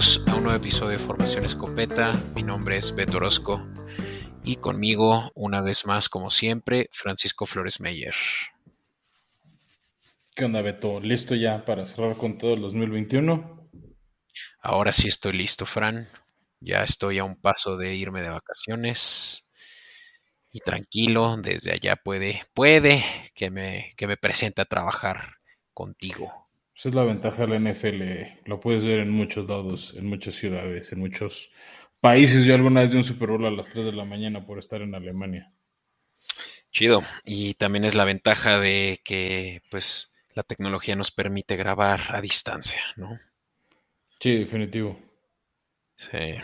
Bienvenidos a un nuevo episodio de Formación Escopeta. Mi nombre es Beto Orozco y conmigo, una vez más, como siempre, Francisco Flores Meyer. ¿Qué onda, Beto? ¿Listo ya para cerrar con todo el 2021? Ahora sí estoy listo, Fran. Ya estoy a un paso de irme de vacaciones. Y tranquilo, desde allá puede, puede que me, que me presente a trabajar contigo. Esa es la ventaja de la NFL. Lo puedes ver en muchos lados, en muchas ciudades, en muchos países. Yo alguna vez de un Super Bowl a las 3 de la mañana por estar en Alemania. Chido. Y también es la ventaja de que, pues, la tecnología nos permite grabar a distancia, ¿no? Sí, definitivo. Sí.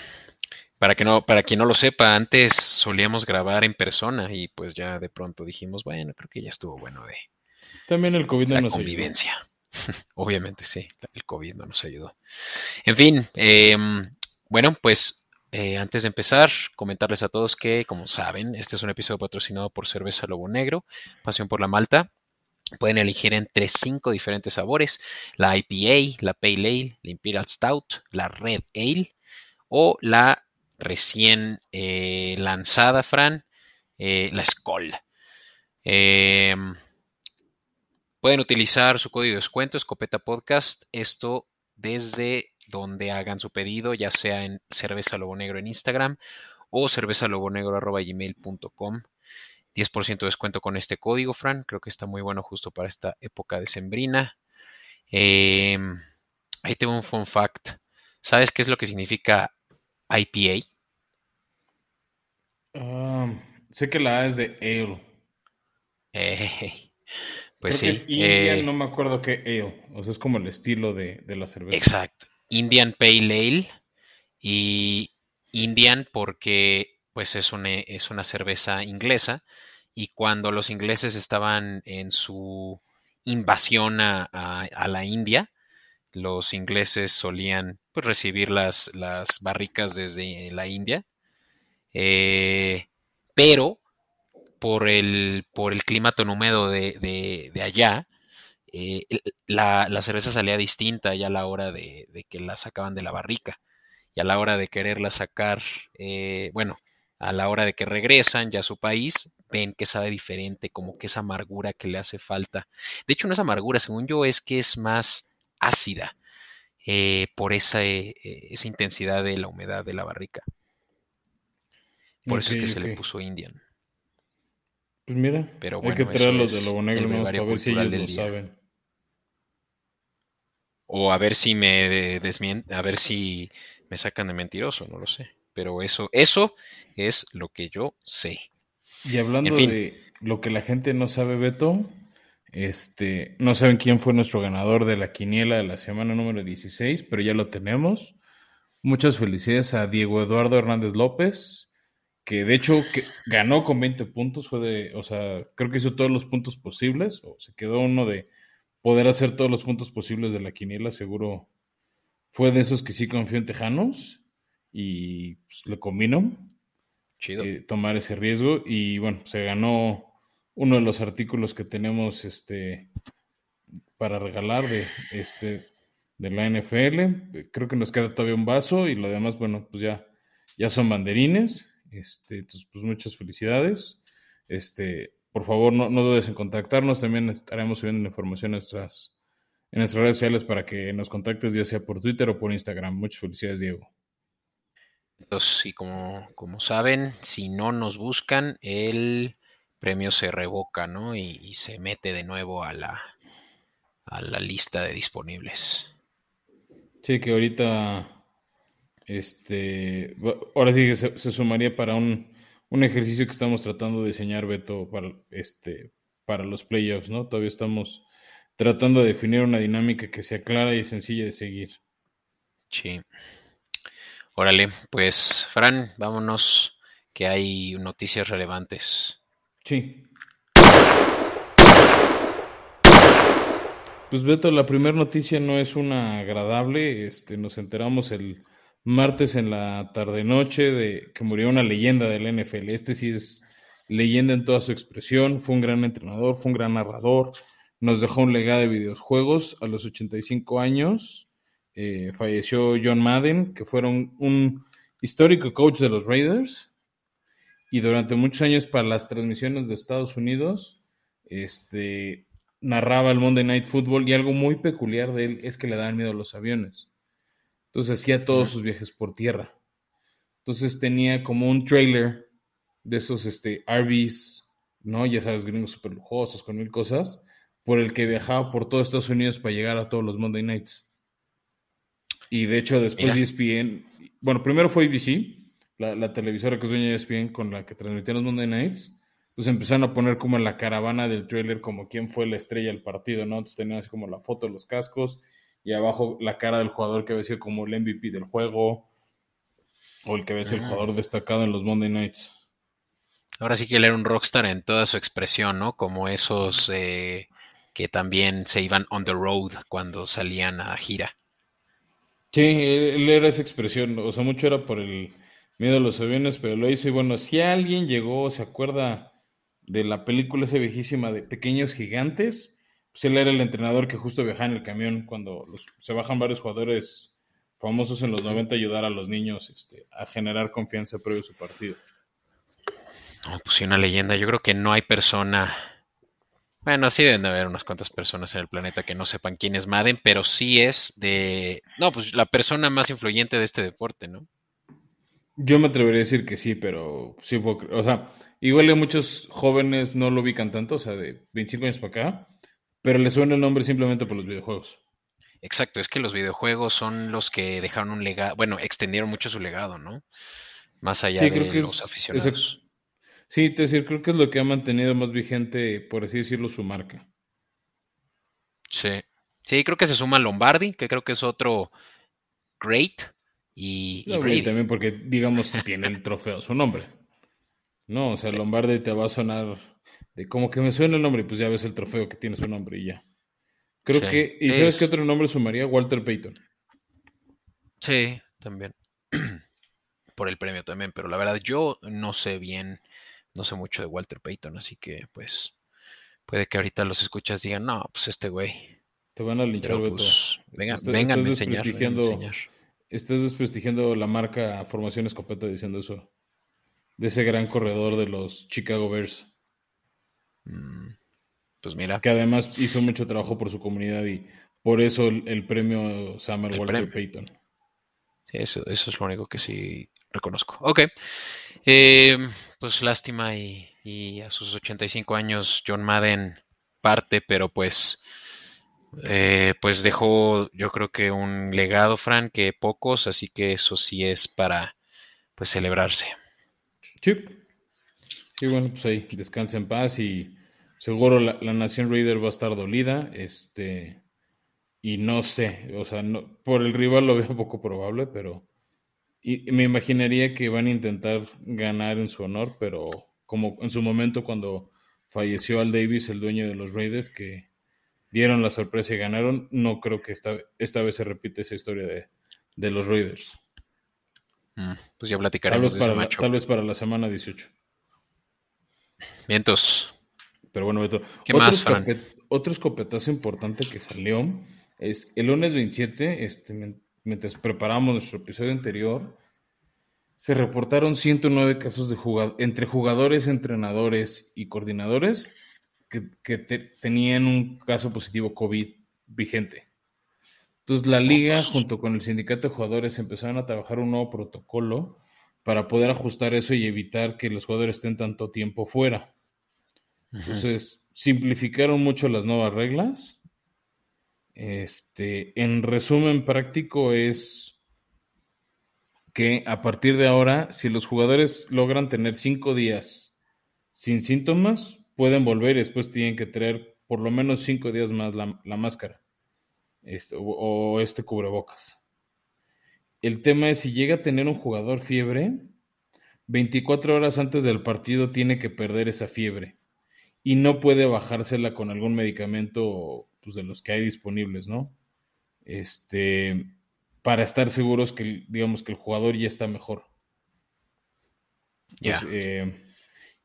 Para que no, para quien no lo sepa, antes solíamos grabar en persona y pues ya de pronto dijimos, bueno, creo que ya estuvo bueno de también el COVID no la convivencia. Obviamente sí, el COVID no nos ayudó. En fin, em, bueno, pues eh, antes de empezar, comentarles a todos que, como saben, este es un episodio patrocinado por Cerveza Lobo Negro, Pasión por la Malta. Pueden elegir entre cinco diferentes sabores, la IPA, la Pale Ale, la Imperial Stout, la Red Ale o la recién eh, lanzada, Fran, eh, la Skoll. Pueden utilizar su código de descuento, Escopeta Podcast, esto desde donde hagan su pedido, ya sea en Cerveza Lobo Negro en Instagram o cervezalobonegro.gmail.com. 10% de descuento con este código, Fran. Creo que está muy bueno justo para esta época de sembrina. Em, ahí tengo un fun fact. ¿Sabes qué es lo que significa IPA? Ah, sé que la A es de ale. Pues sí. Indian, eh, no me acuerdo qué ale. O sea, es como el estilo de, la cerveza. Exacto. Indian Pale Ale y Indian porque pues es una, es una cerveza inglesa y cuando los ingleses estaban en su invasión a, la India, los ingleses solían pues, recibir las, las barricas desde la India, eh, pero por el, por el clima tan húmedo de, allá, eh, la, cerveza salía distinta ya a la hora de, que la sacaban de la barrica y a la hora de quererla sacar, eh, bueno, a la hora de que regresan ya a su país, ven que sabe diferente, como que esa amargura que le hace falta. De hecho, no es amargura, según yo, es que es más ácida eh, por esa, esa intensidad de la humedad de la barrica. Por eso es que se le puso Indian. Pues mira, Pero hay que traerlos de Lobo Negro ¿no? para ver si ellos lo saben. O a ver si me a ver si me sacan de mentiroso, no lo sé. Pero eso, eso es lo que yo sé. Y hablando de lo que la gente no sabe, Beto, este, no saben quién fue nuestro ganador de la quiniela de la semana número 16, pero ya lo tenemos. Muchas felicidades a Diego Eduardo Hernández López, que de hecho que ganó con 20 puntos, fue de, o sea, creo que hizo todos los puntos posibles, o se quedó uno de poder hacer todos los puntos posibles de la quiniela, seguro fue de esos que sí confió en Tejanos y pues, le combinó Chido. Eh, tomar ese riesgo y bueno, se ganó uno de los artículos que tenemos este para regalar de este de la NFL. Creo que nos queda todavía un vaso y lo demás, bueno, pues ya, ya son banderines. Este, entonces, pues muchas felicidades. Este, por favor, no, no dudes en contactarnos. También estaremos subiendo información en nuestras, en nuestras redes sociales para que nos contactes, ya sea por Twitter o por Instagram. Muchas felicidades, Diego. Y como, como saben, si no nos buscan, el premio se revoca, ¿no? Y, se mete de nuevo a la, a la lista de disponibles. Sí, que ahorita este, ahora sí que se, sumaría para un, ejercicio que estamos tratando de diseñar, Beto, para, este, para los playoffs, ¿no? Todavía estamos tratando de definir una dinámica que sea clara y sencilla de seguir. Sí. Órale, pues, Fran, vámonos, que hay noticias relevantes. Sí. Pues Beto, la primera noticia no es una agradable, este, nos enteramos el martes en la tarde-noche de que murió una leyenda del NFL. Este sí es leyenda en toda su expresión, fue un gran entrenador, fue un gran narrador, nos dejó un legado de videojuegos a los 85 años. eh, falleció John Madden, que fueron un histórico coach de los Raiders. Y durante muchos años para las transmisiones de Estados Unidos, este, narraba el Monday Night Football y algo muy peculiar de él es que le daban miedo a los aviones. Entonces hacía todos sus viajes por tierra. Entonces tenía como un trailer de esos este, RVs, ¿no? Ya sabes, gringos súper lujosos, con mil cosas, por el que viajaba por todo Estados Unidos para llegar a todos los Monday Nights. Y de hecho, después de ESPN, bueno, primero fue ABC, la, televisora que es dueña de ESPN con la que transmitían los Monday Nights. Pues empezaron a poner como en la caravana del trailer como quién fue la estrella del partido, ¿no? Entonces tenían así como la foto de los cascos y abajo la cara del jugador que había sido como el MVP del juego o el que había sido el ah. jugador destacado en los Monday Nights. Ahora sí que él era un rockstar en toda su expresión, ¿no? Como esos eh, que también se iban on the road cuando salían a gira. Sí, él era esa expresión, o sea, mucho era por el miedo a los aviones, pero lo hizo y bueno, si alguien llegó, se acuerda de la película esa viejísima de Pequeños Gigantes, pues él era el entrenador que justo viajaba en el camión cuando se bajan varios jugadores famosos en los 90 a ayudar a los niños este, a generar confianza previo a su partido. No, pues sí, una leyenda. Yo creo que no hay persona. Bueno, sí deben de haber unas cuantas personas en el planeta que no sepan quién es Madden, pero sí es de. No, pues la persona más influyente de este deporte, ¿no? Yo me atrevería a decir que sí, pero sí, o sea, igual muchos jóvenes no lo ubican tanto, o sea, de 25 años para acá, pero le suena el nombre simplemente por los videojuegos. Exacto, es que los videojuegos son los que dejaron un legado, bueno, extendieron mucho su legado, ¿no? Más allá de los aficionados. sí, te decir, creo que es lo que ha mantenido más vigente, por así decirlo, su marca. Sí, sí, creo que se suma Lombardi, que creo que es otro great, y, también porque, digamos, tiene el trofeo su nombre. No, o sea, Lombardi te va a sonar de como que me suena el nombre, pues ya ves el trofeo que tiene su nombre y ya. Creo que, ¿y sabes qué otro nombre sumaría? Walter Payton. Sí, también. Por el premio también, pero la verdad yo no sé bien, no sé mucho de Walter Payton, así que pues puede que ahorita los escuchas digan, no, pues este güey. Te van a linchar, pues, venga, vengan a enseñar, enseñar estás desprestigiando la marca Formación Escopeta diciendo eso. De ese gran corredor de los Chicago Bears. Mm, pues mira. Que además hizo mucho trabajo por su comunidad y por eso el, premio Samuel Walter Payton. Sí, eso, eso es lo único que sí reconozco. Ok. Eh, pues lástima y, y a sus 85 años John Madden parte, pero pues eh, pues dejó yo creo que un legado, Fran, que pocos, así que eso sí es para pues celebrarse. Sí. Sí, bueno, pues ahí descansa en paz y seguro la, Nación Raider va a estar dolida, este, y no sé, o sea, no, por el rival lo veo poco probable, pero y, me imaginaría que van a intentar ganar en su honor, pero como en su momento cuando falleció Al Davis, el dueño de los Raiders, que dieron la sorpresa y ganaron. No creo que esta, esta vez se repite esa historia de, de los Raiders. Mm, pues ya platicaremos tal vez, para, tal vez para la semana 18. Vientos. Pero bueno, Beto. ¿Qué otro más, Otro escopetazo importante que salió es el lunes 27, este, mientras preparamos nuestro episodio anterior, se reportaron 109 casos de entre jugadores, entrenadores y coordinadores que, tenían un caso positivo COVID vigente. Entonces la liga junto con el sindicato de jugadores empezaron a trabajar un nuevo protocolo para poder ajustar eso y evitar que los jugadores estén tanto tiempo fuera. Entonces simplificaron mucho las nuevas reglas. Este, en resumen práctico es que a partir de ahora, si los jugadores logran tener cinco días sin síntomas, pueden volver y después tienen que traer por lo menos cinco días más la, máscara este, o, este cubrebocas. El tema es si llega a tener un jugador fiebre, 24 horas antes del partido tiene que perder esa fiebre y no puede bajársela con algún medicamento pues, de los que hay disponibles, ¿no? Este, para estar seguros que, digamos, que el jugador ya está mejor. Ya. Eh,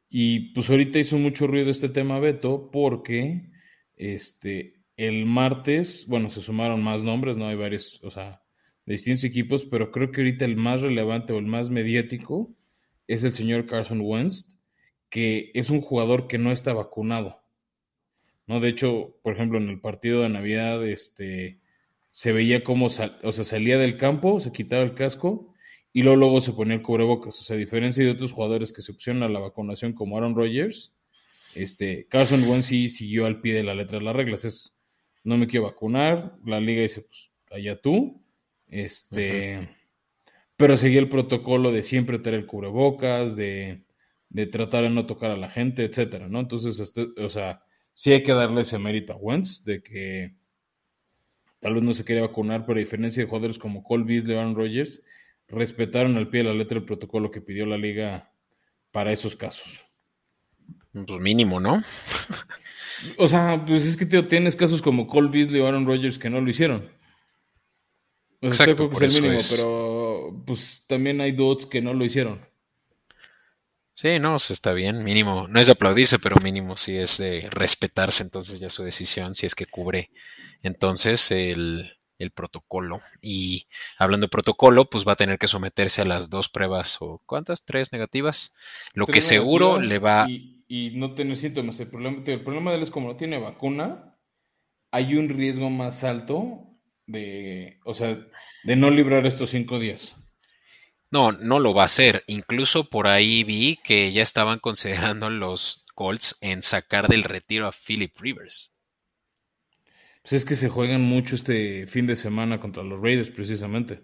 y pues ahorita hizo mucho ruido este tema, Beto, porque este, el martes, bueno, se sumaron más nombres, ¿no? Hay varios, o sea, de distintos equipos, pero creo que ahorita el más relevante o el más mediático es el señor Carson Wentz, que es un jugador que no está vacunado. ¿no? De hecho, por ejemplo, en el partido de Navidad, este, se veía cómo o sea, salía del campo, se quitaba el casco y luego, luego se ponía el cubrebocas. O sea, a diferencia de otros jugadores que se opcionan a la vacunación como Aaron Rodgers, este, Carson Wentz sí siguió al pie de la letra de las reglas. Es, no me quiero vacunar, la liga dice, pues allá tú. Este, pero seguía el protocolo de siempre tener el cubrebocas, de, de, tratar de no tocar a la gente, etcétera, ¿no? Entonces, este, o sea, sí hay que darle ese mérito a Wentz de que tal vez no se quería vacunar, pero a diferencia de jugadores como Cole Beasley Aaron Rodgers, respetaron al pie de la letra el protocolo que pidió la liga para esos casos. Pues mínimo, ¿no? o sea, pues es que tío, tienes casos como Cole Beasley o Aaron Rodgers que no lo hicieron. Exacto, por eso mínimo, pero pues también hay dudes que no lo hicieron. Sí, no, está bien, mínimo. No es de aplaudirse, pero mínimo sí es de respetarse entonces ya su decisión, si es que cubre entonces el, el protocolo. Y hablando de protocolo, pues va a tener que someterse a las dos pruebas, o ¿cuántas? ¿Tres negativas? Lo que seguro le va... Y, no tener síntomas. El problema, el problema de él es como no tiene vacuna, hay un riesgo más alto de, o sea, de no librar estos cinco días. No, no lo va a hacer. Incluso por ahí vi que ya estaban considerando los Colts en sacar del retiro a Philip Rivers. Pues es que se juegan mucho este fin de semana contra los Raiders, precisamente.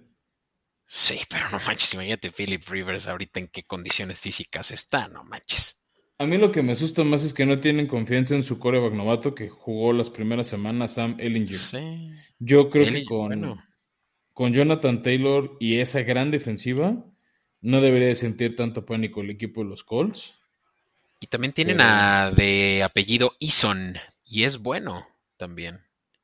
Sí, pero no manches, imagínate Philip Rivers ahorita en qué condiciones físicas está, no manches. A mí lo que me asusta más es que no tienen confianza en su coreback novato que jugó las primeras semanas, Sam Ellinger. Sí. Yo creo que con, con Jonathan Taylor y esa gran defensiva, no debería de sentir tanto pánico el equipo de los Colts. Y también tienen a de apellido Eason, y es bueno también.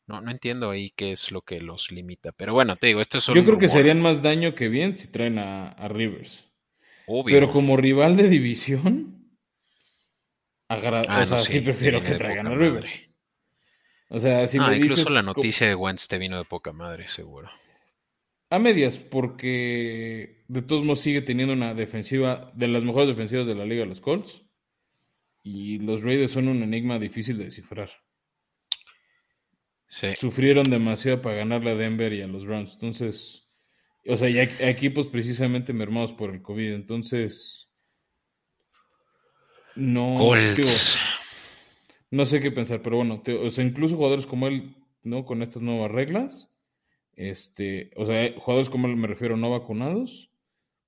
No, no entiendo ahí qué es lo que los limita. Pero bueno, te digo, esto es Yo creo que serían más daño que bien si traen a, Rivers. Obvio. Pero como rival de división, ah, o sea, sí, prefiero que traigan a Rivers. O sea, si ah, incluso la noticia de Wentz te vino de poca madre, seguro. A medias, porque de todos modos sigue teniendo una defensiva de las mejores defensivas de la liga, los Colts. Y los Raiders son un enigma difícil de descifrar. Sufrieron demasiado para ganarle a Denver y a los Browns. Entonces, o sea, hay equipos precisamente mermados por el COVID. Entonces, no. no sé qué pensar, pero bueno, o sea, incluso jugadores como él, ¿no? Con estas nuevas reglas, este, o sea, jugadores como me refiero no vacunados,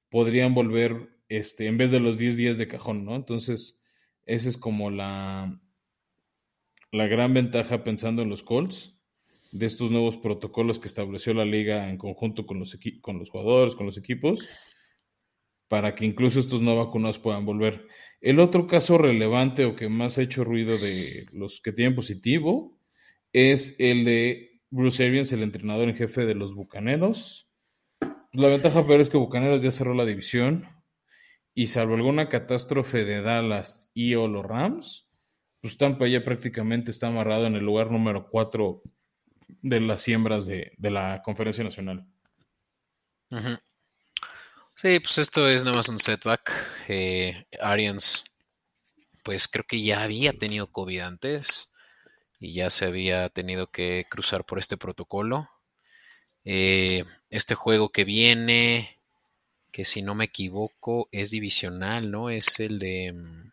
podrían volver, este, en vez de los 10 días de cajón, ¿no? Entonces, esa es como la, la gran ventaja pensando en los Colts de estos nuevos protocolos que estableció la liga en conjunto con los, con los jugadores, con los equipos, para que incluso estos no vacunados puedan volver. El otro caso relevante o que más ha hecho ruido de los que tienen positivo es el de Bruce Arians, el entrenador en jefe de los Bucaneros. La ventaja peor es que Bucaneros ya cerró la división y salvo alguna catástrofe de Dallas y o los Rams, pues Tampa ya prácticamente está amarrado en el lugar número 4 de las siembras de, la conferencia nacional. Sí, pues esto es nada más un setback. Eh, Arians, pues creo que ya había tenido COVID antes y ya se había tenido que cruzar por este protocolo. Eh, este juego que viene, que si no me equivoco es divisional, ¿no? Es el de... Mm,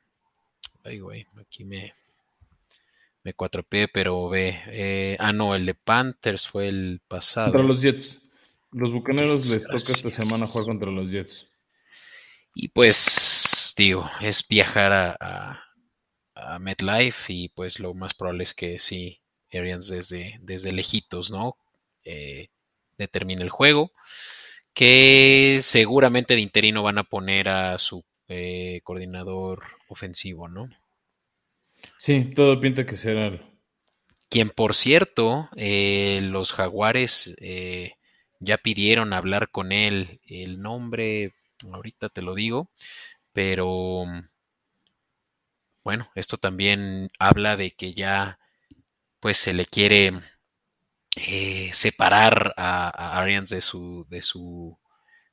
ay, güey, aquí me, me 4P, pero ve. Eh, ah, no, el de Panthers fue el pasado. Contra los Jets. Los bucaneros les toca esta semana jugar contra los Jets. Y pues, digo, es viajar a, a, MetLife y pues lo más probable es que sí, Arians desde, desde lejitos, ¿no? Eh, determine el juego. Que seguramente de interino van a poner a su eh, coordinador ofensivo, ¿no? Sí, todo pinta que será. Quien, por cierto, eh, los jaguares eh, ya pidieron hablar con él. El nombre, ahorita te lo digo, pero bueno, esto también habla de que ya pues se le quiere eh, separar a, Arians de su, de su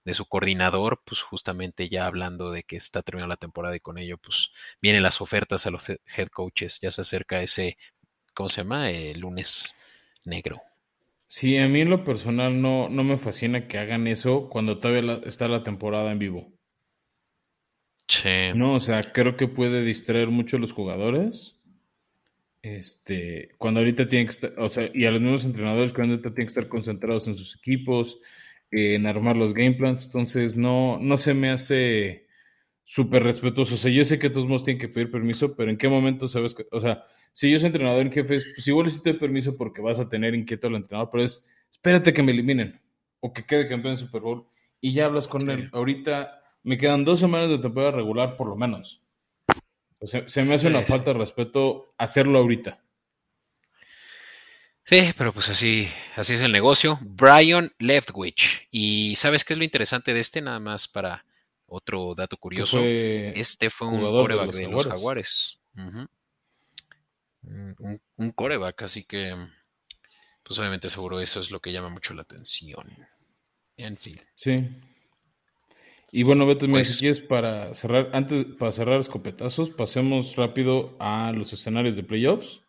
de su coordinador, pues justamente ya hablando de que está terminando la temporada y con ello pues vienen las ofertas a los head coaches, ya se acerca ese, ¿cómo se llama? El lunes negro. Sí, a mí en lo personal no, no me fascina que hagan eso cuando todavía está la temporada en vivo. Sí. No, o sea, creo que puede distraer mucho a los jugadores este, cuando ahorita tienen que estar, o sea, y a los nuevos entrenadores cuando ahorita tienen que estar concentrados en sus equipos, en armar los game plans, entonces no, no se me hace súper respetuoso. O sea, yo sé que todos modos tienen que pedir permiso, pero ¿en qué momento sabes que, o sea, si yo soy entrenador en jefe, pues igual necesito permiso porque vas a tener inquieto al entrenador, pero es, espérate que me eliminen o que quede campeón en Super Bowl y ya hablas con él. Ahorita me quedan dos semanas de temporada regular por lo menos. Se, me hace una falta de respeto hacerlo ahorita. Sí, pero pues así, así es el negocio. Brian Leftwich. Y ¿sabes qué es lo interesante de este? Nada más para otro dato curioso. este fue un coreback de los, Jaguares. un, coreback, así que pues obviamente seguro eso es lo que llama mucho la atención. En fin. Sí. Y bueno, Beto, pues, si quieres para cerrar, antes para cerrar escopetazos, pasemos rápido a los escenarios de playoffs.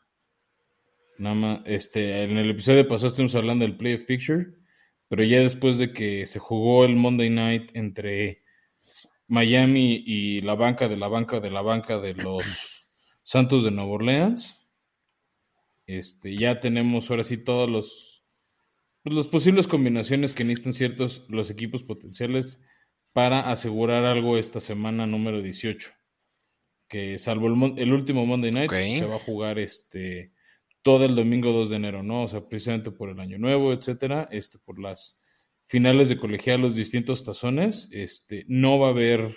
Nada más, este, en el episodio pasado estuvimos hablando del playoff picture, pero ya después de que se jugó el Monday night entre Miami y la banca de la banca de la banca de los Santos de Nueva Orleans, este, ya tenemos ahora sí todos los, pues, las posibles combinaciones que necesitan ciertos los equipos potenciales para asegurar algo esta semana número 18. Que salvo el, último Monday Night, se va a jugar este todo el domingo 2 de enero, ¿no? O sea, precisamente por el año nuevo, etcétera, este, por las finales de colegial, los distintos tazones, este, no va a haber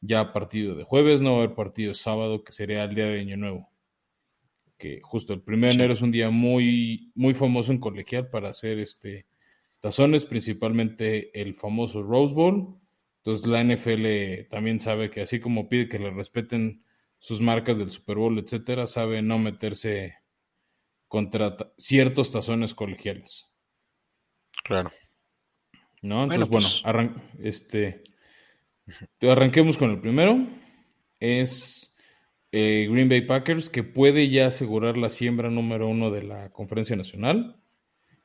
ya partido de jueves, no va a haber partido sábado, que sería el día de año nuevo. Que justo el 1 de enero es un día muy, muy famoso en colegial para hacer este tazones, principalmente el famoso Rose Bowl entonces la NFL también sabe que así como pide que le respeten sus marcas del Super Bowl, etcétera, sabe no meterse contra ciertos tazones colegiales. Claro. ¿No? Entonces, bueno, pues este, arranquemos con el primero. Es eh, Green Bay Packers, que puede ya asegurar la siembra número uno de la conferencia nacional.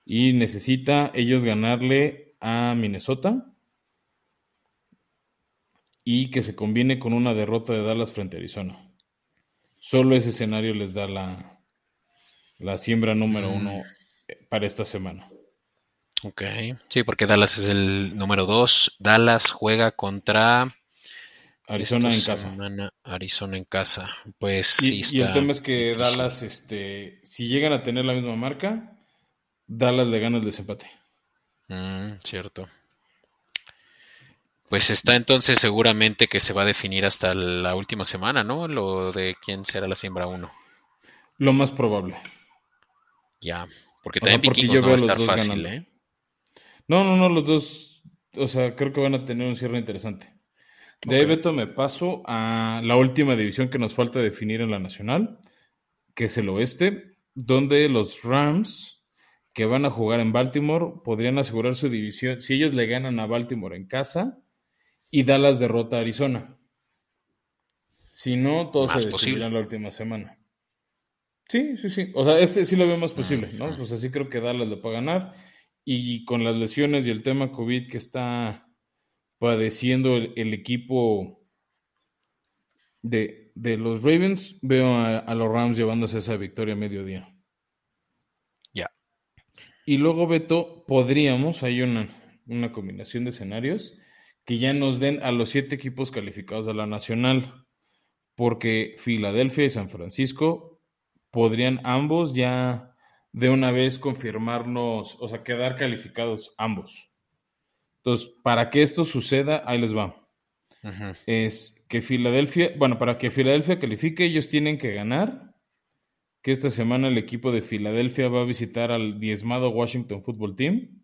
Y necesita ellos ganarle a Minnesota y que se combine con una derrota de Dallas frente a Arizona. Solo ese escenario les da la, la siembra número mm. uno eh, para esta semana. Ok, sí, porque Dallas es el número dos. Dallas juega contra Arizona en casa. Arizona en casa. Pues sí Y el tema es que Dallas, este, si llegan a tener la misma marca, Dallas le gana el desempate. Mm, cierto. Pues está entonces seguramente que se va a definir hasta la última semana, ¿no? Lo de quién será la siembra 1. Lo más probable. Ya, porque también yo no va a estar fácil, ¿eh? No, no, no, los dos, o sea, creo que van a tener un cierre interesante. De ahí, Beto, me paso a la última división que nos falta definir en la nacional, que es el oeste, donde los Rams, que van a jugar en Baltimore, podrían asegurar su división. Si ellos le ganan a Baltimore en casa, y Dallas derrota a Arizona. Si no, todo se decidirá en la última semana. Sí, sí, sí. O sea, este sí lo veo más posible, ¿no? Pues así creo que Dallas le puede ganar. Y con las lesiones y el tema COVID que está padeciendo el, equipo de, los Ravens, veo a, los Rams llevándose esa victoria a mediodía. Ya. Y luego, Beto, podríamos, hay una, una combinación de escenarios que ya nos den a los siete equipos calificados a la nacional, porque Filadelfia y San Francisco podrían ambos ya de una vez confirmarnos, o sea, quedar calificados ambos. Entonces, para que esto suceda, ahí les va. Es que Filadelfia, bueno, para que Filadelfia califique, ellos tienen que ganar. Que esta semana el equipo de Filadelfia va a visitar al diezmado Washington Football Team.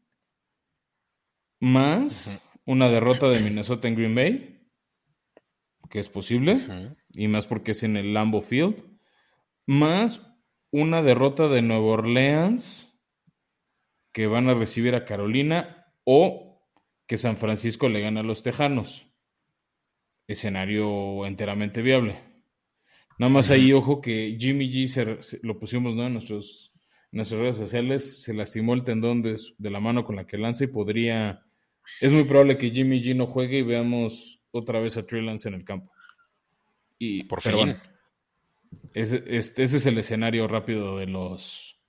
Más una derrota de Minnesota en Green Bay, que es posible, y más porque es en el Lambo Field, más una derrota de Nueva Orleans que van a recibir a Carolina o que San Francisco le gana a los Tejanos. Escenario enteramente viable. Nada más ahí, ojo que Jimmy G lo pusimos ¿no? en nuestros, nuestras redes sociales, se lastimó el tendón de, la mano con la que lanza y podría. Es muy probable que Jimmy G no juegue y veamos otra vez a Trey Lance en el campo. Y, Por fin. ese, este, ese es el escenario rápido de los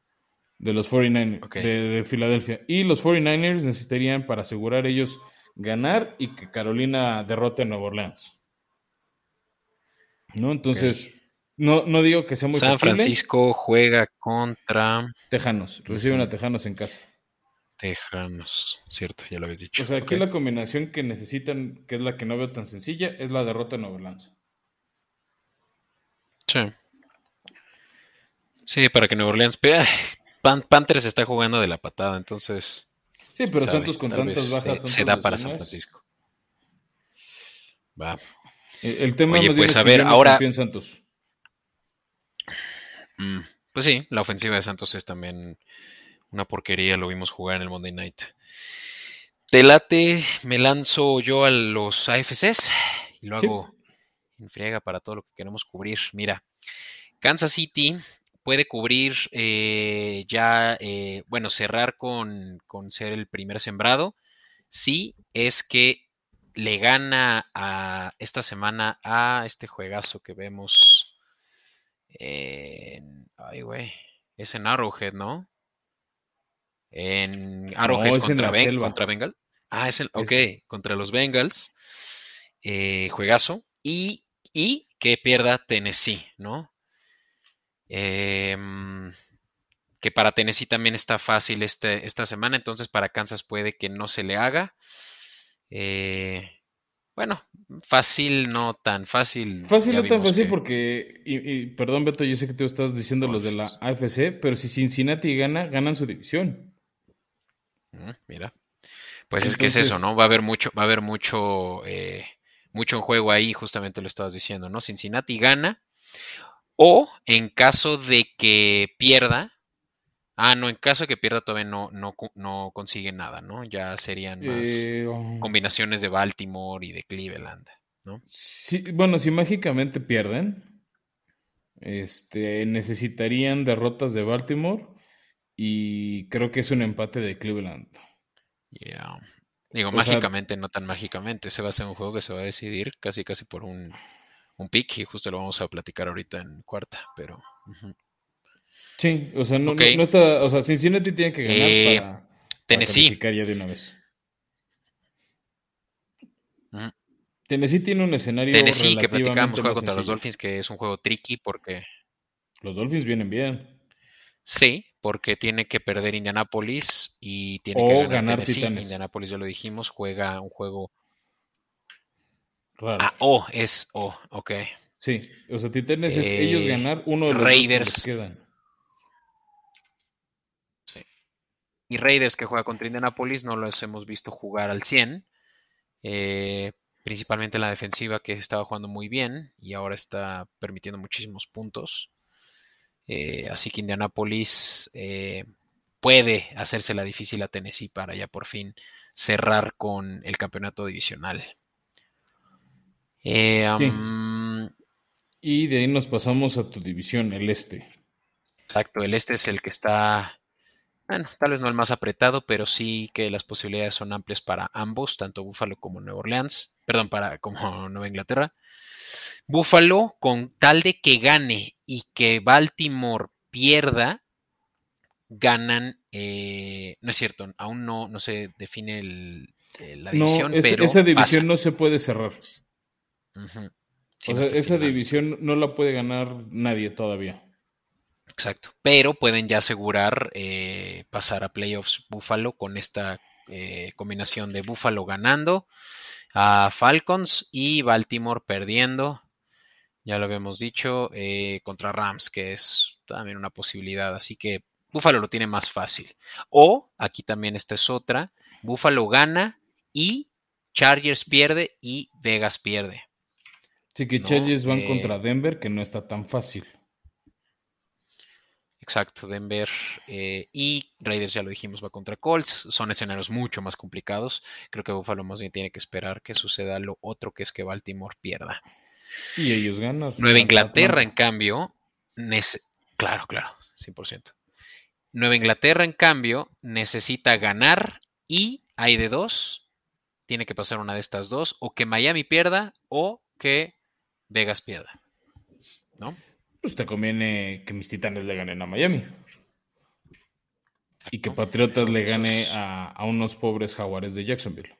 de los 49ers de, Filadelfia. Y los 49ers necesitarían para asegurar ellos ganar y que Carolina derrote a Nueva Orleans. ¿No? Entonces, no, no digo que sea muy San Francisco juega contra Tejanos, reciben a Tejanos en casa. Tejanos, cierto, ya lo habéis dicho. O sea, aquí la combinación que necesitan, que es la que no veo tan sencilla, es la derrota de Nueva Orleans. Sí. Sí, para que Nueva Orleans. Panthers está jugando de la patada, entonces. Sí, pero Santos con tantas bajas. Se, da para San Francisco. Va. El, tema Oye, pues a ver, ahora. En Santos. Mm, pues sí, la ofensiva de Santos es también una porquería, lo vimos jugar en el Monday Night. Te late, me lanzo yo a los AFCs y lo hago en friega para todo lo que queremos cubrir. Mira, Kansas City puede cubrir eh, ya, eh, bueno, cerrar con, ser el primer sembrado, si es que le gana a esta semana a este juegazo que vemos en, ay güey, es en Arrowhead, ¿no? En Arrowhead contra, contra Bengals. Ah, es el, ok, contra los Bengals, eh, juegazo, y, y que pierda Tennessee, ¿no? Em, que para Tennessee también está fácil este, esta semana, entonces para Kansas puede que no se le haga. Eh, bueno, fácil, no tan fácil. Fácil, no tan fácil porque, y, perdón Beto, yo sé que tú estás diciendo los de la AFC, pero si Cincinnati gana, ganan su división. Mm, mira, pues es que es eso, ¿no? Va a haber mucho, va a haber mucho, eh, mucho en juego ahí, justamente lo estabas diciendo, ¿no? Cincinnati gana o en caso de que pierda, ah, no, en caso de que pierda todavía no, no, no consigue nada, ¿no? Ya serían más eh, oh. combinaciones de Baltimore y de Cleveland, ¿no? Sí, bueno, si mágicamente pierden, este, necesitarían derrotas de Baltimore y creo que es un empate de Cleveland. Ya. Digo, mágicamente, no tan mágicamente. Se va a ser un juego que se va a decidir casi casi por un un pick y justo lo vamos a platicar ahorita en cuarta, pero... Sí, o sea, no, está, o sea, Cincinnati tiene que ganar eh, para, Tennessee. ya de una vez. Tennessee tiene un escenario Tennessee que platicamos juega contra los Dolphins que es un juego tricky porque los Dolphins vienen bien. Sí, porque tiene que perder Indianapolis y tiene que ganar, Tennessee. Indianapolis ya lo dijimos, juega un juego Ah, O es O, ok. Sí, o sea, Titanes es ellos eh, ganar uno de los Raiders. que quedan. Sí. Y Raiders que juega contra Indianapolis no los hemos visto jugar al 100. Eh, principalmente la defensiva que estaba jugando muy bien y ahora está permitiendo muchísimos puntos. Eh, así que Indianapolis puede hacerse la difícil a Tennessee para ya por fin cerrar con el campeonato divisional. Eh, y de ahí nos pasamos a tu división, el este. Exacto, el este es el que está, bueno, tal vez no el más apretado, pero sí que las posibilidades son amplias para ambos, tanto Buffalo como Nueva Orleans, perdón, para como Nueva Inglaterra. Buffalo, con tal de que gane y que Baltimore pierda, ganan, eh, no es cierto, aún no, no se define la división, pero esa división no se puede cerrar esa división no la puede ganar nadie todavía. Exacto. Pero pueden ya asegurar eh, pasar a playoffs Buffalo con esta eh, combinación de Buffalo ganando a Falcons y Baltimore perdiendo. Ya lo habíamos dicho, eh, contra Rams, que es también una posibilidad. Así que Buffalo lo tiene más fácil. O, aquí también esta es otra, Buffalo gana y Chargers pierde y Vegas pierde. Sí, que Chargers van contra eh, Denver, que no está tan fácil. Exacto, Denver eh, y Raiders, ya lo dijimos, va contra Colts. Son escenarios mucho más complicados. Creo que Buffalo más bien tiene que esperar que suceda lo otro, que es que Baltimore pierda. Y ellos ganan. Nueva Inglaterra, en cambio, claro, claro, 100%. Nueva Inglaterra, en cambio, necesita ganar y hay de dos. Tiene que pasar una de estas dos, o que Miami pierda o que Vegas pierda. ¿No? Pues te conviene que mis titanes le ganen a Miami. Y que Patriotas le gane a, unos pobres jaguares de Jacksonville.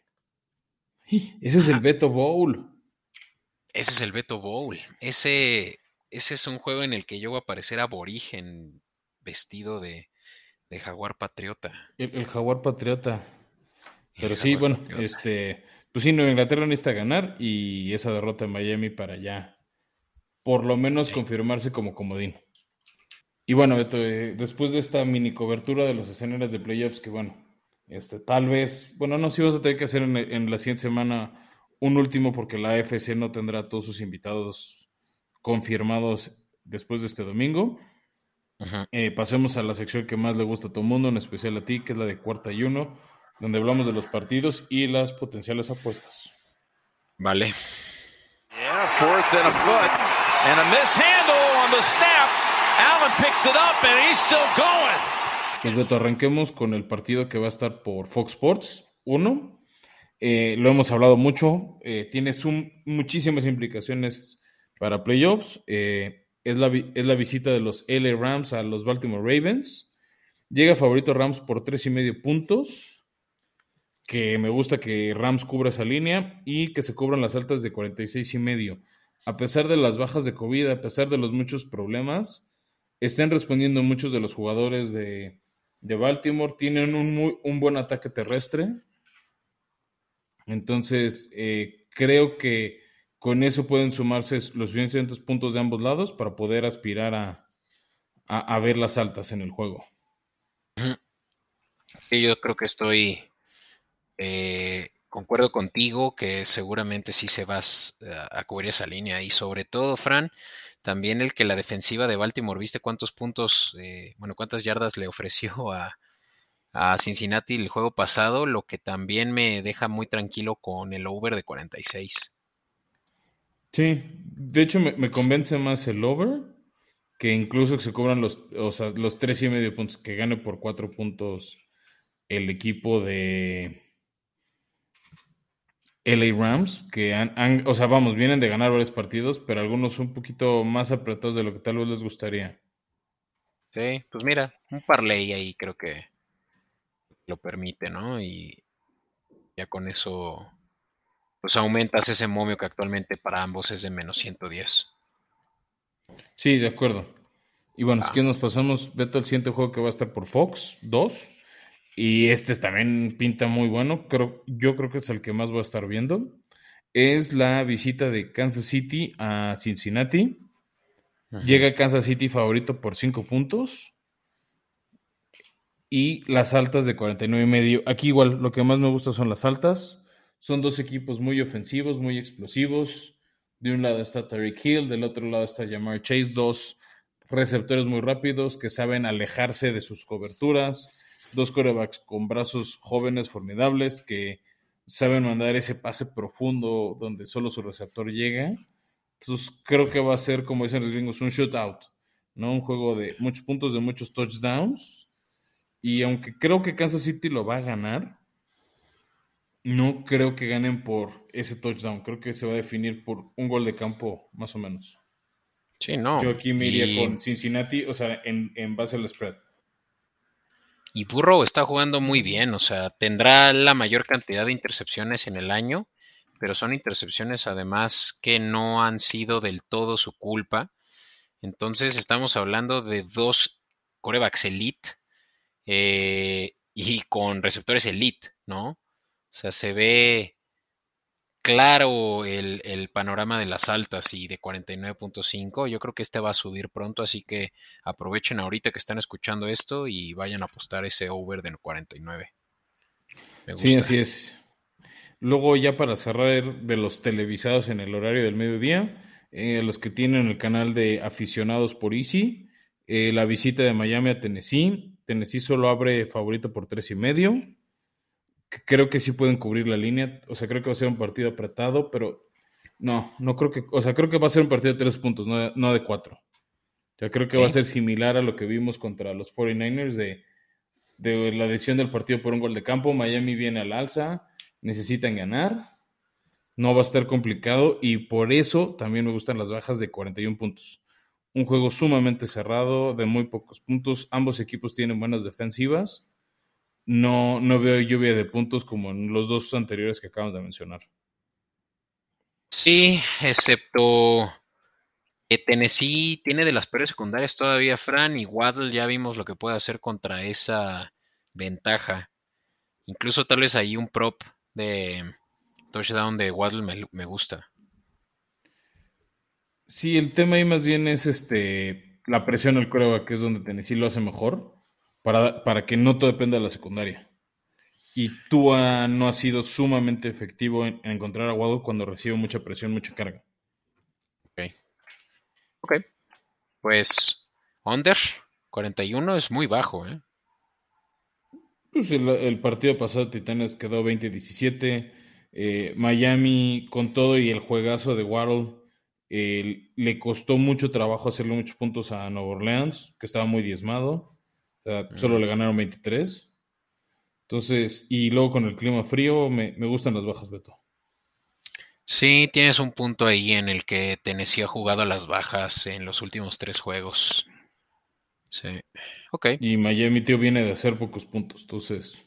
Ese es el Beto Bowl. Ese es el Beto Bowl. Ese, ese es un juego en el que yo voy a parecer aborigen vestido de, jaguar patriota. El, jaguar patriota. Pero sí, bueno, este, pues sí, Nueva Inglaterra necesita ganar y esa derrota en Miami para allá por lo menos confirmarse como comodín. Y bueno, eh, después de esta mini cobertura de los escenarios de playoffs, que bueno, este, tal vez, bueno, no, sí vamos a tener que hacer en, la siguiente semana un último porque la AFC no tendrá todos sus invitados confirmados después de este domingo. Eh, pasemos a la sección que más le gusta a todo el mundo, en especial a ti, que es la de cuarta y uno, donde hablamos de los partidos y las potenciales apuestas. Vale. fourth and a foot. And a mishandle on the snap. Allen picks it up and he's still going. Pues Beto, arranquemos con el partido que va a estar por Fox Sports 1. Eh, lo hemos hablado mucho, eh, tiene muchísimas implicaciones para playoffs. Eh, es, la, es, la, visita de los LA Rams a los Baltimore Ravens. Llega favorito Rams por tres y medio puntos. Que me gusta que Rams cubra esa línea y que se cubran las altas de 46 y medio a pesar de las bajas de COVID, a pesar de los muchos problemas, están respondiendo muchos de los jugadores de, Baltimore. Tienen un, un, buen ataque terrestre. Entonces, eh, creo que con eso pueden sumarse los suficientes puntos de ambos lados para poder aspirar a, a, ver las altas en el juego. Yo creo que estoy eh, concuerdo contigo que seguramente sí se va a cubrir esa línea y sobre todo, Fran, también el que la defensiva de Baltimore, ¿viste cuántos puntos, eh, bueno, cuántas yardas le ofreció a, Cincinnati el juego pasado? Lo que también me deja muy tranquilo con el over de 46. Sí, de hecho me, convence más el over que incluso que se cobran los, o sea, los tres y medio puntos, que gane por cuatro puntos el equipo de, LA Rams, que han, o sea, vamos, vienen de ganar varios partidos, pero algunos un poquito más apretados de lo que tal vez les gustaría. Sí, pues mira, un parlay ahí creo que lo permite, ¿no? Y ya con eso, pues aumentas ese momio que actualmente para ambos es de menos 110. Sí, de acuerdo. Y bueno, ah. que nos pasamos, Beto, al siguiente juego que va a estar por Fox 2. Y este también pinta muy bueno. Creo, yo creo que es el que más voy a estar viendo. Es la visita de Kansas City a Cincinnati. Llega Kansas City favorito por 5 puntos. Y las altas de 49 y medio. Aquí igual, lo que más me gusta son las altas. Son dos equipos muy ofensivos, muy explosivos. De un lado está Tariq Hill, del otro lado está Jamar Chase, dos receptores muy rápidos que saben alejarse de sus coberturas dos corebacks con brazos jóvenes formidables que saben mandar ese pase profundo donde solo su receptor llega. Entonces creo que va a ser, como dicen los gringos, un shootout, ¿no? Un juego de muchos puntos, de muchos touchdowns. Y aunque creo que Kansas City lo va a ganar, no creo que ganen por ese touchdown. Creo que se va a definir por un gol de campo, más o menos. Sí, no. Yo aquí me iría con Cincinnati, o sea, en, en base al spread. Y Burrow está jugando muy bien, o sea, tendrá la mayor cantidad de intercepciones en el año, pero son intercepciones además que no han sido del todo su culpa. Entonces estamos hablando de dos corebacks elite eh, y con receptores elite, ¿no? O sea, se ve claro el, panorama de las altas y de 49.5. Yo creo que este va a subir pronto, así que aprovechen ahorita que están escuchando esto y vayan a apostar ese over de 49. Sí, así es. Luego ya para cerrar de los televisados en el horario del mediodía, eh, los que tienen el canal de aficionados por Easy, Eh, la visita de Miami a Tennessee. Tennessee solo abre favorito por tres y medio. Creo que sí pueden cubrir la línea. O sea, creo que va a ser un partido apretado, pero no, no creo que. O sea, creo que va a ser un partido de tres puntos, no de, cuatro. O sea, creo que va a ser similar a lo que vimos contra los 49ers de, de la decisión del partido por un gol de campo. Miami viene al alza, necesitan ganar. No va a estar complicado y por eso también me gustan las bajas de 41 puntos. Un juego sumamente cerrado, de muy pocos puntos. Ambos equipos tienen buenas defensivas. No, no veo lluvia de puntos como en los dos anteriores que acabamos de mencionar. Sí, excepto que Tennessee tiene de las peores secundarias todavía, Fran, y Waddle ya vimos lo que puede hacer contra esa ventaja. Incluso tal vez ahí un prop de touchdown de Waddle me, gusta. Sí, el tema ahí más bien es este la presión al prueba, que es donde Tennessee lo hace mejor, para, para que no todo dependa de la secundaria. Y Tua no ha sido sumamente efectivo en, encontrar a Waddle cuando recibe mucha presión, mucha carga. Ok. Ok. Pues, under 41 es muy bajo, ¿eh? Pues el, partido pasado Titanes quedó 20-17. Eh, Miami, con todo y el juegazo de Waddle, le costó mucho trabajo hacerle muchos puntos a Nueva Orleans, que estaba muy diezmado. solo le ganaron 23. Entonces, y luego con el clima frío, me, gustan las bajas, Beto. Sí, tienes un punto ahí en el que Tennessee ha jugado a las bajas en los últimos tres juegos. Sí. Ok. Y Miami, tío, viene de hacer pocos puntos, entonces.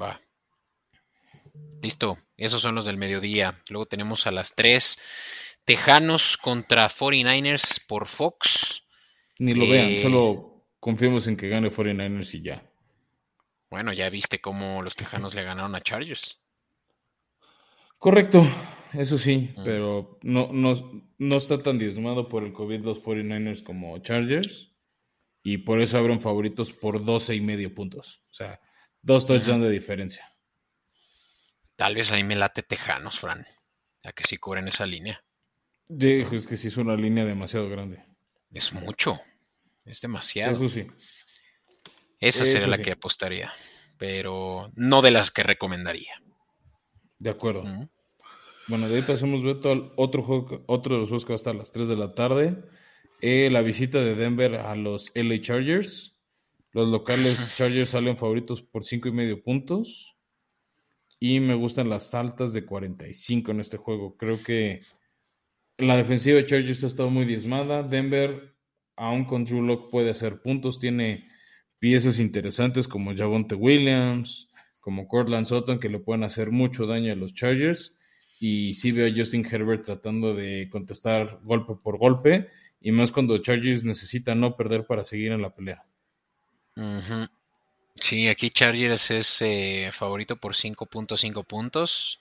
Va. Listo. Esos son los del mediodía. Luego tenemos a las 3. Tejanos contra 49ers por Fox. Ni lo vean, eh, solo confiemos en que gane 49ers y ya. Bueno, ya viste cómo los Tejanos le ganaron a Chargers. Correcto, eso sí, mm. pero no, no, está tan diezmado por el COVID los 49ers como Chargers. Y por eso abren favoritos por 12 y medio puntos. O sea, dos touchdowns de diferencia. Tal vez ahí me late Tejanos, Fran. Ya que sí cubren esa línea. Dijo, es que sí es una línea demasiado grande. Es mucho. Es demasiado. Eso sí. Esa sería la que apostaría, pero no de las que recomendaría. De acuerdo. Bueno, de ahí pasamos, Beto, al otro, juego, otro de los juegos que va a estar a las 3 de la tarde. Eh, la visita de Denver a los LA Chargers. Los locales Chargers salen favoritos por 5 y medio puntos. Y me gustan las altas de 45 en este juego. Creo que la defensiva de Chargers ha estado muy diezmada. Denver, aún con Drew Lock, puede hacer puntos. Tiene piezas interesantes como Javonte Williams, como Cortland Sutton, que le pueden hacer mucho daño a los Chargers. Y sí veo a Justin Herbert tratando de contestar golpe por golpe, y más cuando Chargers necesita no perder para seguir en la pelea. Sí, aquí Chargers es eh, favorito por 5.5 puntos.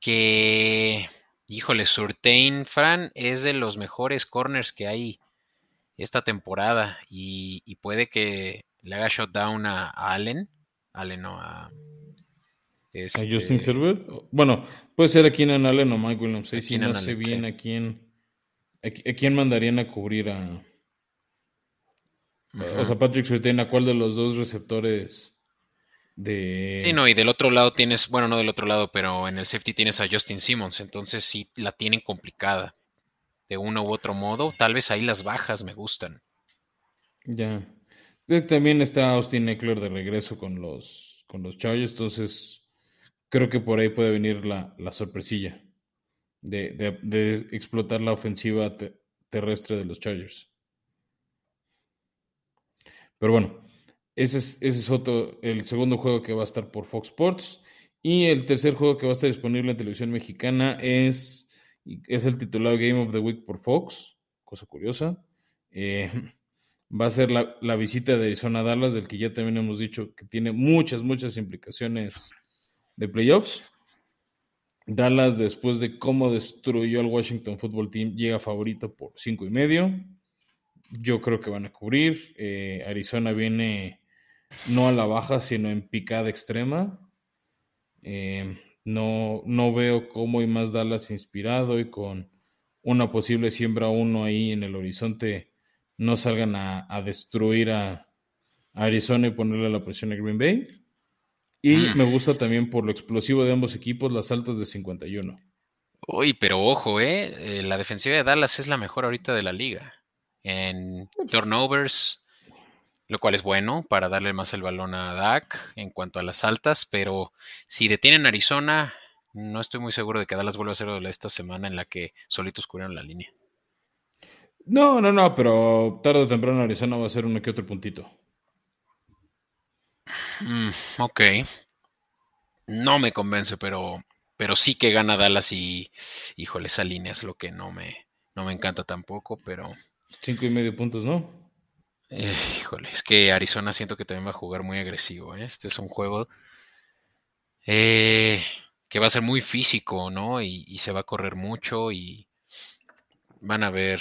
Que, híjole, Surtain Fran es de los mejores corners que hay esta temporada y, puede que le haga shutdown a, Allen. Allen no a. Este, Justin Herbert? Bueno, puede ser a en Allen o Mike Williams. si no sé bien a quién. A, quién mandarían a cubrir a. O sea, Patrick Surtain, ¿a cuál de los dos receptores de. Sí, no, y del otro lado tienes. Bueno, no del otro lado, pero en el safety tienes a Justin Simmons. Entonces sí la tienen complicada de uno u otro modo. Tal vez ahí las bajas me gustan. Ya. También está Austin Eckler de regreso con los, con los Chargers, entonces creo que por ahí puede venir la, sorpresilla de, explotar la ofensiva terrestre de los Chargers. Pero bueno, ese es, es otro, el segundo juego que va a estar por Fox Sports. Y el tercer juego que va a estar disponible en televisión mexicana es es el titulado Game of the Week por Fox, cosa curiosa. Eh, va a ser la, visita de Arizona Dallas, del que ya también hemos dicho que tiene muchas, muchas implicaciones de playoffs. Dallas, después de cómo destruyó al Washington Football Team, llega favorito por cinco y medio. Yo creo que van a cubrir. Eh, Arizona viene no a la baja, sino en picada extrema. Eh, no, no veo cómo y más Dallas inspirado y con una posible siembra uno ahí en el horizonte no salgan a, destruir a, Arizona y ponerle la presión a Green Bay. Y mm. me gusta también por lo explosivo de ambos equipos, las altas de 51. Uy, pero ojo, ¿eh? ¿eh? La defensiva de Dallas es la mejor ahorita de la liga. En turnovers, lo cual es bueno para darle más el balón a Dak en cuanto a las altas, pero si detienen Arizona, no estoy muy seguro de que Dallas vuelva a ser esta semana en la que solitos cubrieron la línea. No, no, no, pero tarde o temprano Arizona va a ser uno que otro puntito. Mm, ok. No me convence, pero, pero sí que gana Dallas y, híjole, esa línea es lo que no me, no me encanta tampoco, pero... Cinco y medio puntos, ¿no? Eh, híjole, es que Arizona siento que también va a jugar muy agresivo. ¿eh? Este es un juego eh, que va a ser muy físico, ¿no? Y, se va a correr mucho y van a ver,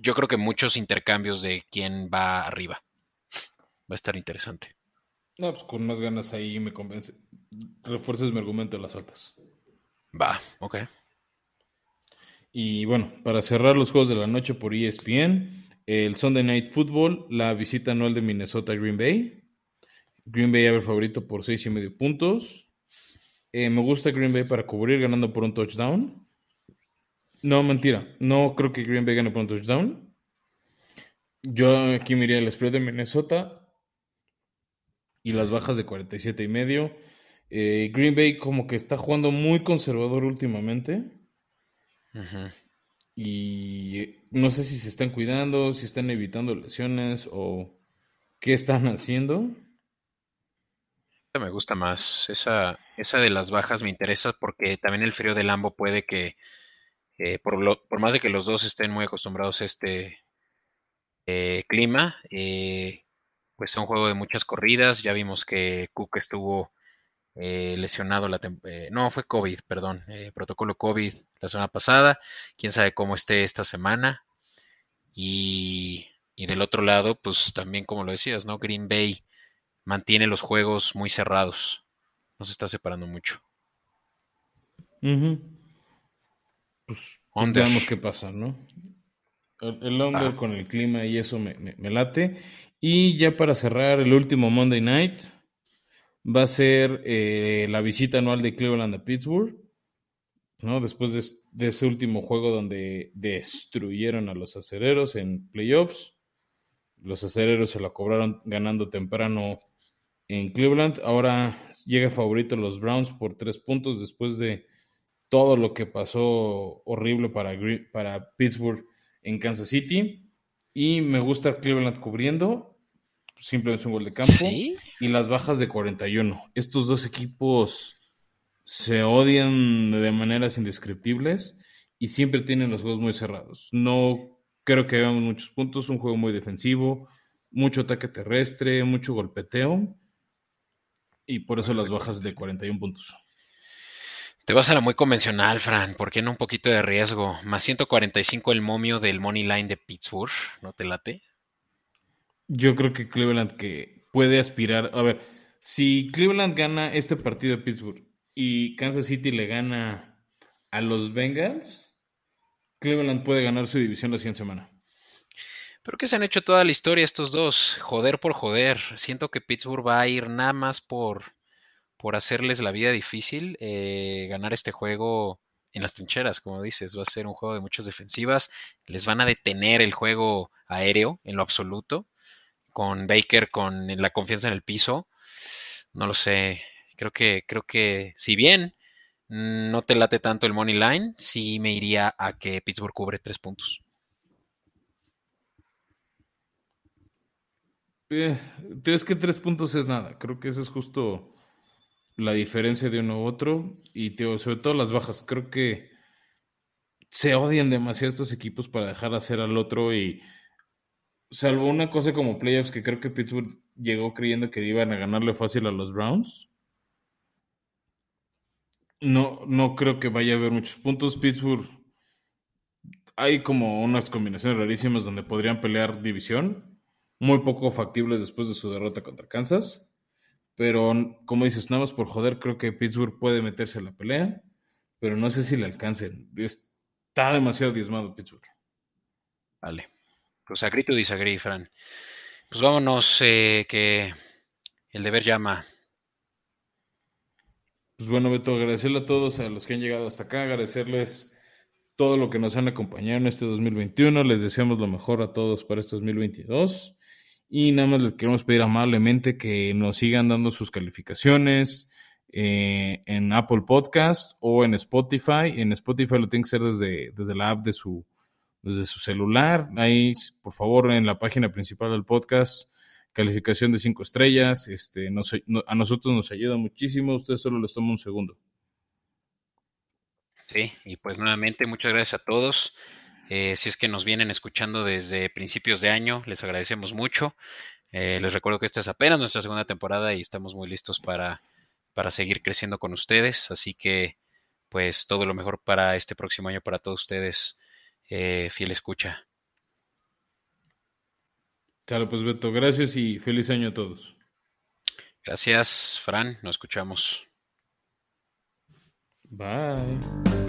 yo creo que muchos intercambios de quién va arriba. Va a estar interesante. No, pues con más ganas ahí me convence. Refuerzas mi argumento de las altas. Va, ok. Y bueno, para cerrar los juegos de la noche por ESPN, el Sunday Night Football, la visita anual de Minnesota a Green Bay. Green Bay abre favorito por seis y medio puntos. Eh, me gusta Green Bay para cubrir ganando por un touchdown. No, mentira. No creo que Green Bay gane por un touchdown. Yo aquí miraría el spread de Minnesota y las bajas de 47 y medio. Eh, Green Bay como que está jugando muy conservador últimamente. Y no sé si se están cuidando, si están evitando lesiones o qué están haciendo. Me gusta más. Esa, esa de las bajas me interesa porque también el frío del Lambo puede que, eh, por, por, más de que los dos estén muy acostumbrados a este eh, clima, eh, pues es un juego de muchas corridas. Ya vimos que Cook estuvo eh, lesionado la eh, no fue COVID, perdón, protocolo COVID la semana pasada. Quién sabe cómo esté esta semana. Y, y del otro lado, pues también como lo decías, ¿no? Green Bay mantiene los juegos muy cerrados. No se está separando mucho. Pues, pues veamos qué pasa, ¿no? El, el con el clima y eso me, me late. Y ya para cerrar el último Monday Night, va a ser eh, la visita anual de Cleveland a Pittsburgh, ¿no? Después de, ese último juego donde destruyeron a los acereros en playoffs. Los acereros se la cobraron ganando temprano en Cleveland. Ahora llega favorito los Browns por tres puntos después de todo lo que pasó horrible para, para Pittsburgh en Kansas City. Y me gusta Cleveland cubriendo. Simplemente un gol de campo. Y las bajas de 41. Estos dos equipos se odian de maneras indescriptibles y siempre tienen los juegos muy cerrados. No creo que veamos muchos puntos. Un juego muy defensivo, mucho ataque terrestre, mucho golpeteo. Y por eso las bajas de 41 puntos. Te vas a la muy convencional, Fran. ¿Por qué no un poquito de riesgo? Más 145 el momio del Money Line de Pittsburgh. ¿No te late? Yo creo que Cleveland que puede aspirar. A ver, si Cleveland gana este partido de Pittsburgh y Kansas City le gana a los Bengals, Cleveland puede ganar su división la siguiente semana. Pero que se han hecho toda la historia estos dos, joder por joder. Siento que Pittsburgh va a ir nada más por por hacerles la vida difícil, eh, ganar este juego en las trincheras, como dices, va a ser un juego de muchas defensivas, les van a detener el juego aéreo en lo absoluto, con Baker con la confianza en el piso, no lo sé, creo que, creo que si bien no te late tanto el money line, sí me iría a que Pittsburgh cubre tres puntos. Eh, es que tres puntos es nada, creo que eso es justo la diferencia de uno u otro y sobre todo las bajas. Creo que se odian demasiado estos equipos para dejar hacer al otro y salvo una cosa como playoffs que creo que Pittsburgh llegó creyendo que iban a ganarle fácil a los Browns. No, no creo que vaya a haber muchos puntos. Pittsburgh hay como unas combinaciones rarísimas donde podrían pelear división, muy poco factibles después de su derrota contra Kansas. Pero como dices, nada más por joder, creo que Pittsburgh puede meterse a la pelea, pero no sé si le alcancen. Está demasiado diezmado Pittsburgh. Vale. Pues agree to disagree, Fran. Pues vámonos, eh, que el deber llama. Pues bueno, Beto, agradecerle a todos, a los que han llegado hasta acá, agradecerles todo lo que nos han acompañado en este 2021. Les deseamos lo mejor a todos para este 2022. Y nada más les queremos pedir amablemente que nos sigan dando sus calificaciones eh, en Apple Podcast o en Spotify. En Spotify lo tienen que hacer desde, desde la app de su, desde su celular. Ahí, por favor, en la página principal del podcast, calificación de cinco estrellas. Este, a nosotros nos ayuda muchísimo. Ustedes solo les toma un segundo. Sí, y pues nuevamente muchas gracias a todos. Eh, si es que nos vienen escuchando desde principios de año, les agradecemos mucho. Eh, les recuerdo que esta es apenas nuestra segunda temporada y estamos muy listos para, para seguir creciendo con ustedes. Así que, pues, todo lo mejor para este próximo año para todos ustedes, eh, fiel escucha. Claro, pues Beto, gracias y feliz año a todos. Gracias, Fran, nos escuchamos. Bye.